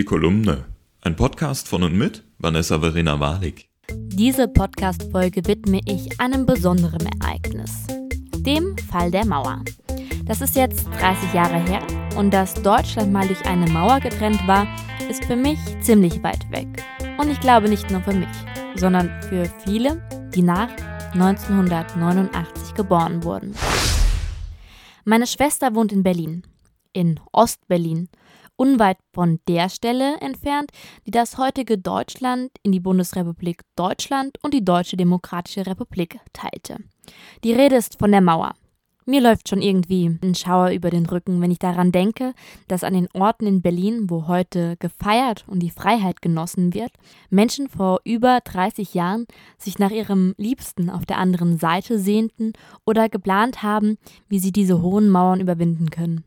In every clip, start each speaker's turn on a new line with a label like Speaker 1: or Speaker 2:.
Speaker 1: Die Kolumne. Ein Podcast von und mit Vanessa Verena Walik.
Speaker 2: Diese Podcast-Folge widme ich einem besonderen Ereignis. Dem Fall der Mauer. Das ist jetzt 30 Jahre her und dass Deutschland mal durch eine Mauer getrennt war, ist für mich ziemlich weit weg. Und ich glaube nicht nur für mich, sondern für viele, die nach 1989 geboren wurden. Meine Schwester wohnt in Berlin, in Ostberlin unweit von der Stelle entfernt, die das heutige Deutschland in die Bundesrepublik Deutschland und die Deutsche Demokratische Republik teilte. Die Rede ist von der Mauer. Mir läuft schon irgendwie ein Schauer über den Rücken, wenn ich daran denke, dass an den Orten in Berlin, wo heute gefeiert und die Freiheit genossen wird, Menschen vor über 30 Jahren sich nach ihrem Liebsten auf der anderen Seite sehnten oder geplant haben, wie sie diese hohen Mauern überwinden können.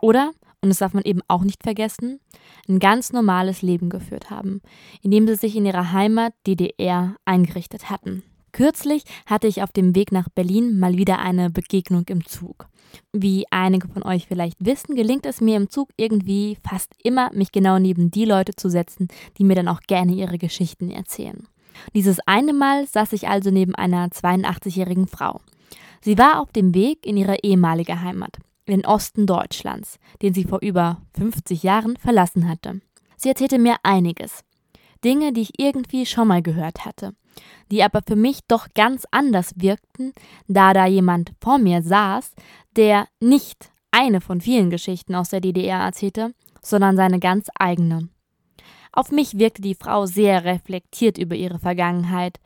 Speaker 2: Oder und das darf man eben auch nicht vergessen, ein ganz normales Leben geführt haben, indem sie sich in ihrer Heimat DDR eingerichtet hatten. Kürzlich hatte ich auf dem Weg nach Berlin mal wieder eine Begegnung im Zug. Wie einige von euch vielleicht wissen, gelingt es mir im Zug irgendwie fast immer, mich genau neben die Leute zu setzen, die mir dann auch gerne ihre Geschichten erzählen. Dieses eine Mal saß ich also neben einer 82-jährigen Frau. Sie war auf dem Weg in ihre ehemalige Heimat den Osten Deutschlands, den sie vor über 50 Jahren verlassen hatte. Sie erzählte mir einiges. Dinge, die ich irgendwie schon mal gehört hatte, die aber für mich doch ganz anders wirkten, da da jemand vor mir saß, der nicht eine von vielen Geschichten aus der DDR erzählte, sondern seine ganz eigene. Auf mich wirkte die Frau sehr reflektiert über ihre Vergangenheit,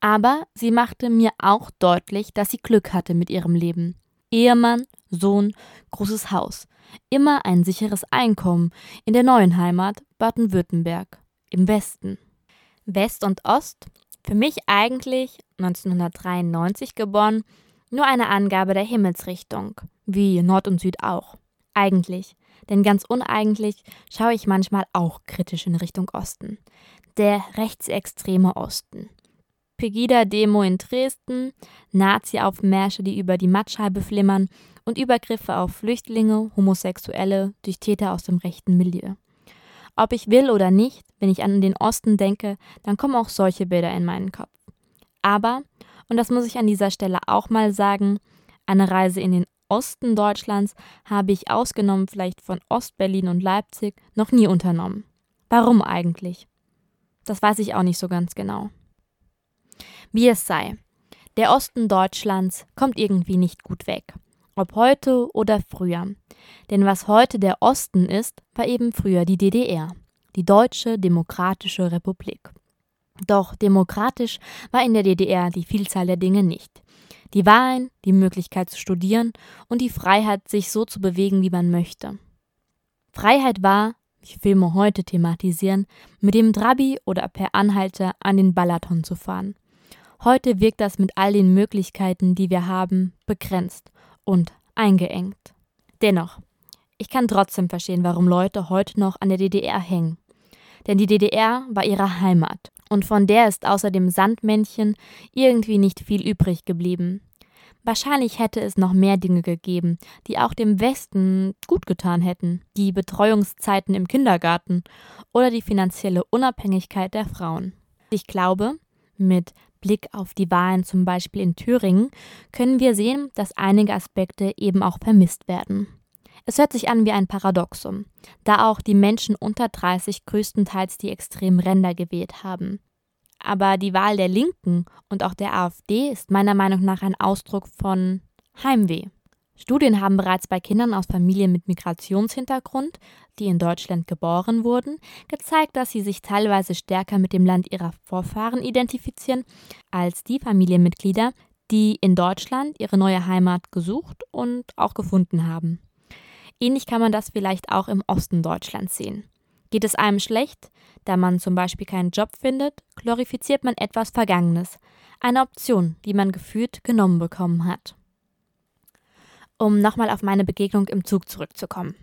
Speaker 2: aber sie machte mir auch deutlich, dass sie Glück hatte mit ihrem Leben. Ehemann, Sohn, großes Haus. Immer ein sicheres Einkommen in der neuen Heimat Baden-Württemberg, im Westen. West und Ost, für mich eigentlich 1993 geboren, nur eine Angabe der Himmelsrichtung, wie Nord und Süd auch. Eigentlich, denn ganz uneigentlich schaue ich manchmal auch kritisch in Richtung Osten. Der rechtsextreme Osten. Pegida-Demo in Dresden, Nazi-Aufmärsche, die über die Mattscheibe flimmern und Übergriffe auf Flüchtlinge, Homosexuelle durch Täter aus dem rechten Milieu. Ob ich will oder nicht, wenn ich an den Osten denke, dann kommen auch solche Bilder in meinen Kopf. Aber, und das muss ich an dieser Stelle auch mal sagen, eine Reise in den Osten Deutschlands habe ich ausgenommen vielleicht von Ostberlin und Leipzig noch nie unternommen. Warum eigentlich? Das weiß ich auch nicht so ganz genau. Wie es sei, der Osten Deutschlands kommt irgendwie nicht gut weg. Ob heute oder früher. Denn was heute der Osten ist, war eben früher die DDR, die Deutsche Demokratische Republik. Doch demokratisch war in der DDR die Vielzahl der Dinge nicht. Die Wahlen, die Möglichkeit zu studieren und die Freiheit, sich so zu bewegen, wie man möchte. Freiheit war, wie Filme heute thematisieren, mit dem Trabi oder per Anhalter an den Balaton zu fahren Heute wirkt das mit all den Möglichkeiten, die wir haben, begrenzt und eingeengt. Dennoch, ich kann trotzdem verstehen, warum Leute heute noch an der DDR hängen. Denn die DDR war ihre Heimat und von der ist außer dem Sandmännchen irgendwie nicht viel übrig geblieben. Wahrscheinlich hätte es noch mehr Dinge gegeben, die auch dem Westen gut getan hätten, die Betreuungszeiten im Kindergarten oder die finanzielle Unabhängigkeit der Frauen. Ich glaube, mit Blick auf die Wahlen zum Beispiel in Thüringen können wir sehen, dass einige Aspekte eben auch vermisst werden. Es hört sich an wie ein Paradoxum, da auch die Menschen unter 30 größtenteils die extremen Ränder gewählt haben. Aber die Wahl der Linken und auch der AfD ist meiner Meinung nach ein Ausdruck von Heimweh. Studien haben bereits bei Kindern aus Familien mit Migrationshintergrund, die in Deutschland geboren wurden, gezeigt, dass sie sich teilweise stärker mit dem Land ihrer Vorfahren identifizieren als die Familienmitglieder, die in Deutschland ihre neue Heimat gesucht und auch gefunden haben. Ähnlich kann man das vielleicht auch im Osten Deutschlands sehen. Geht es einem schlecht, da man zum Beispiel keinen Job findet, glorifiziert man etwas Vergangenes, eine Option, die man gefühlt genommen bekommen hat um nochmal auf meine Begegnung im Zug zurückzukommen.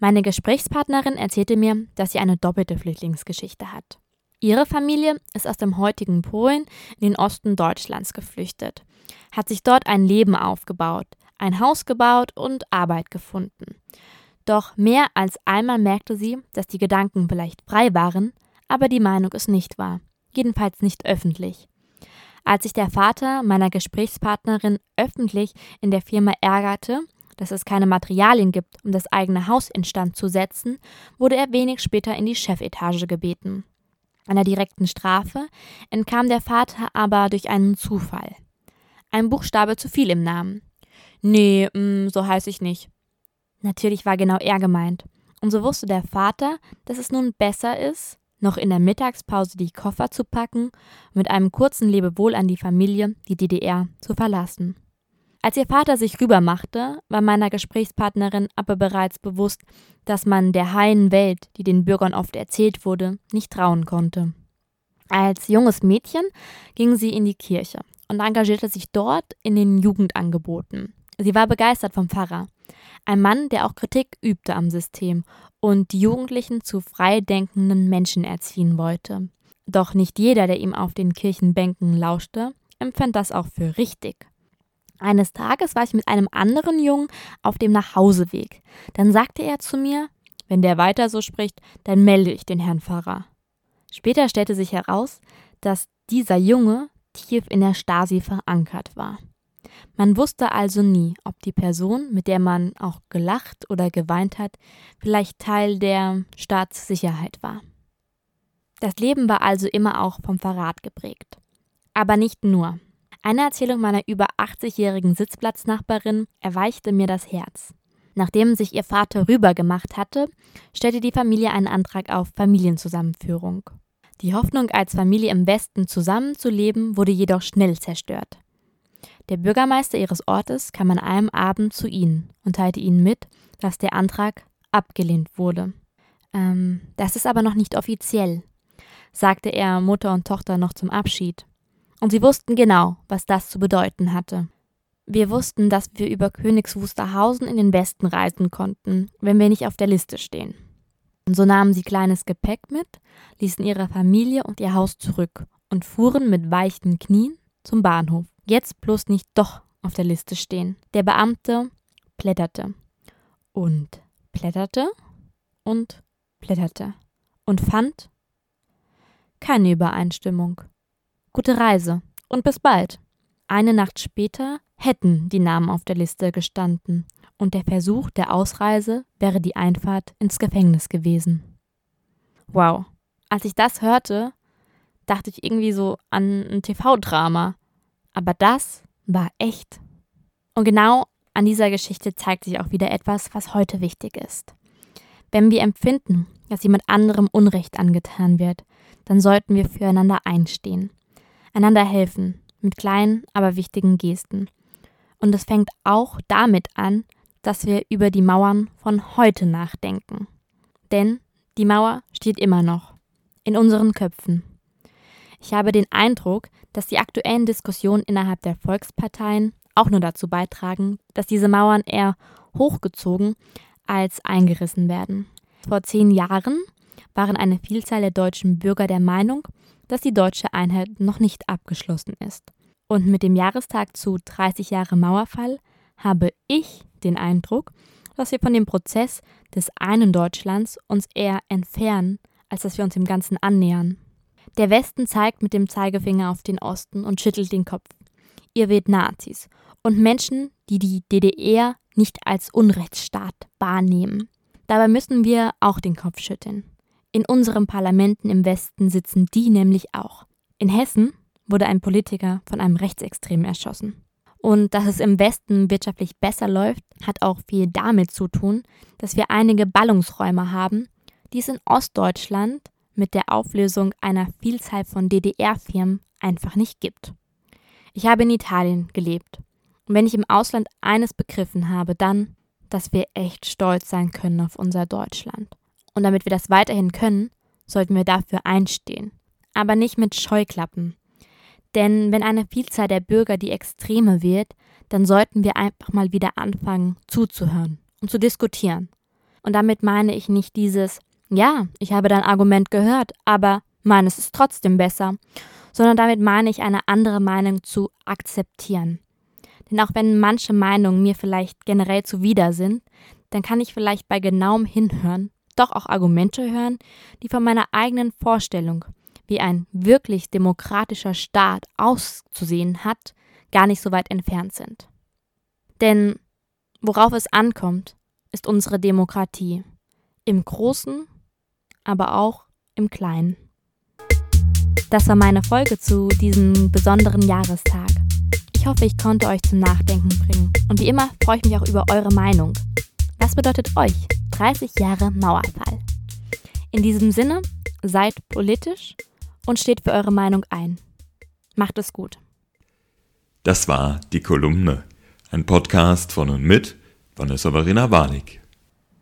Speaker 2: Meine Gesprächspartnerin erzählte mir, dass sie eine doppelte Flüchtlingsgeschichte hat. Ihre Familie ist aus dem heutigen Polen in den Osten Deutschlands geflüchtet, hat sich dort ein Leben aufgebaut, ein Haus gebaut und Arbeit gefunden. Doch mehr als einmal merkte sie, dass die Gedanken vielleicht frei waren, aber die Meinung es nicht war, jedenfalls nicht öffentlich. Als sich der Vater meiner Gesprächspartnerin öffentlich in der Firma ärgerte, dass es keine Materialien gibt, um das eigene Haus instand zu setzen, wurde er wenig später in die Chefetage gebeten. Einer direkten Strafe entkam der Vater aber durch einen Zufall. Ein Buchstabe zu viel im Namen. Nee, mh, mm, so heiß ich nicht. Natürlich war genau er gemeint. Und so wusste der Vater, dass es nun besser ist, noch in der Mittagspause die Koffer zu packen und mit einem kurzen Lebewohl an die Familie die DDR zu verlassen. Als ihr Vater sich rübermachte, war meiner Gesprächspartnerin aber bereits bewusst, dass man der heilen Welt, die den Bürgern oft erzählt wurde, nicht trauen konnte. Als junges Mädchen ging sie in die Kirche und engagierte sich dort in den Jugendangeboten. Sie war begeistert vom Pfarrer, ein Mann, der auch Kritik übte am System und die Jugendlichen zu freidenkenden Menschen erziehen wollte. Doch nicht jeder, der ihm auf den Kirchenbänken lauschte, empfand das auch für richtig. Eines Tages war ich mit einem anderen Jungen auf dem Nachhauseweg. Dann sagte er zu mir, wenn der weiter so spricht, dann melde ich den Herrn Pfarrer. Später stellte sich heraus, dass dieser Junge tief in der Stasi verankert war. Man wusste also nie, ob die Person, mit der man auch gelacht oder geweint hat, vielleicht Teil der Staatssicherheit war. Das Leben war also immer auch vom Verrat geprägt. Aber nicht nur. Eine Erzählung meiner über 80-jährigen Sitzplatznachbarin erweichte mir das Herz. Nachdem sich ihr Vater rübergemacht hatte, stellte die Familie einen Antrag auf Familienzusammenführung. Die Hoffnung, als Familie im Westen zusammenzuleben, wurde jedoch schnell zerstört. Der Bürgermeister ihres Ortes kam an einem Abend zu ihnen und teilte ihnen mit, dass der Antrag abgelehnt wurde. Ähm, das ist aber noch nicht offiziell, sagte er Mutter und Tochter noch zum Abschied. Und sie wussten genau, was das zu bedeuten hatte. Wir wussten, dass wir über Königs Wusterhausen in den Westen reisen konnten, wenn wir nicht auf der Liste stehen. Und so nahmen sie kleines Gepäck mit, ließen ihre Familie und ihr Haus zurück und fuhren mit weichen Knien zum Bahnhof. Jetzt bloß nicht doch auf der Liste stehen. Der Beamte blätterte und blätterte und blätterte und fand keine Übereinstimmung. Gute Reise und bis bald. Eine Nacht später hätten die Namen auf der Liste gestanden und der Versuch der Ausreise wäre die Einfahrt ins Gefängnis gewesen. Wow, als ich das hörte, dachte ich irgendwie so an ein TV-Drama. Aber das war echt. Und genau an dieser Geschichte zeigt sich auch wieder etwas, was heute wichtig ist. Wenn wir empfinden, dass jemand anderem Unrecht angetan wird, dann sollten wir füreinander einstehen einander helfen, mit kleinen, aber wichtigen Gesten. Und es fängt auch damit an, dass wir über die Mauern von heute nachdenken. Denn die Mauer steht immer noch in unseren Köpfen. Ich habe den Eindruck, dass die aktuellen Diskussionen innerhalb der Volksparteien auch nur dazu beitragen, dass diese Mauern eher hochgezogen als eingerissen werden. Vor zehn Jahren waren eine Vielzahl der deutschen Bürger der Meinung, dass die deutsche Einheit noch nicht abgeschlossen ist. Und mit dem Jahrestag zu 30 Jahre Mauerfall habe ich den Eindruck, dass wir von dem Prozess des einen Deutschlands uns eher entfernen, als dass wir uns dem Ganzen annähern. Der Westen zeigt mit dem Zeigefinger auf den Osten und schüttelt den Kopf. Ihr wählt Nazis und Menschen, die die DDR nicht als Unrechtsstaat wahrnehmen. Dabei müssen wir auch den Kopf schütteln. In unseren Parlamenten im Westen sitzen die nämlich auch. In Hessen wurde ein Politiker von einem Rechtsextremen erschossen. Und dass es im Westen wirtschaftlich besser läuft, hat auch viel damit zu tun, dass wir einige Ballungsräume haben, die es in Ostdeutschland mit der Auflösung einer Vielzahl von DDR-Firmen einfach nicht gibt. Ich habe in Italien gelebt. Und wenn ich im Ausland eines begriffen habe, dann, dass wir echt stolz sein können auf unser Deutschland. Und damit wir das weiterhin können, sollten wir dafür einstehen. Aber nicht mit Scheuklappen. Denn wenn eine Vielzahl der Bürger die Extreme wird, dann sollten wir einfach mal wieder anfangen zuzuhören und zu diskutieren. Und damit meine ich nicht dieses, ja, ich habe dein Argument gehört, aber meines ist trotzdem besser, sondern damit meine ich eine andere Meinung zu akzeptieren. Denn auch wenn manche Meinungen mir vielleicht generell zuwider sind, dann kann ich vielleicht bei genauem Hinhören doch auch Argumente hören, die von meiner eigenen Vorstellung, wie ein wirklich demokratischer Staat auszusehen hat, gar nicht so weit entfernt sind. Denn worauf es ankommt, ist unsere Demokratie. Im Großen, aber auch im Kleinen. Das war meine Folge zu diesem besonderen Jahrestag. Ich hoffe, ich konnte euch zum Nachdenken bringen. Und wie immer freue ich mich auch über eure Meinung. Was bedeutet euch 30 Jahre Mauerfall? In diesem Sinne, seid politisch und steht für eure Meinung ein. Macht es gut.
Speaker 1: Das war die Kolumne, ein Podcast von und mit Vanessa Verena Warnig.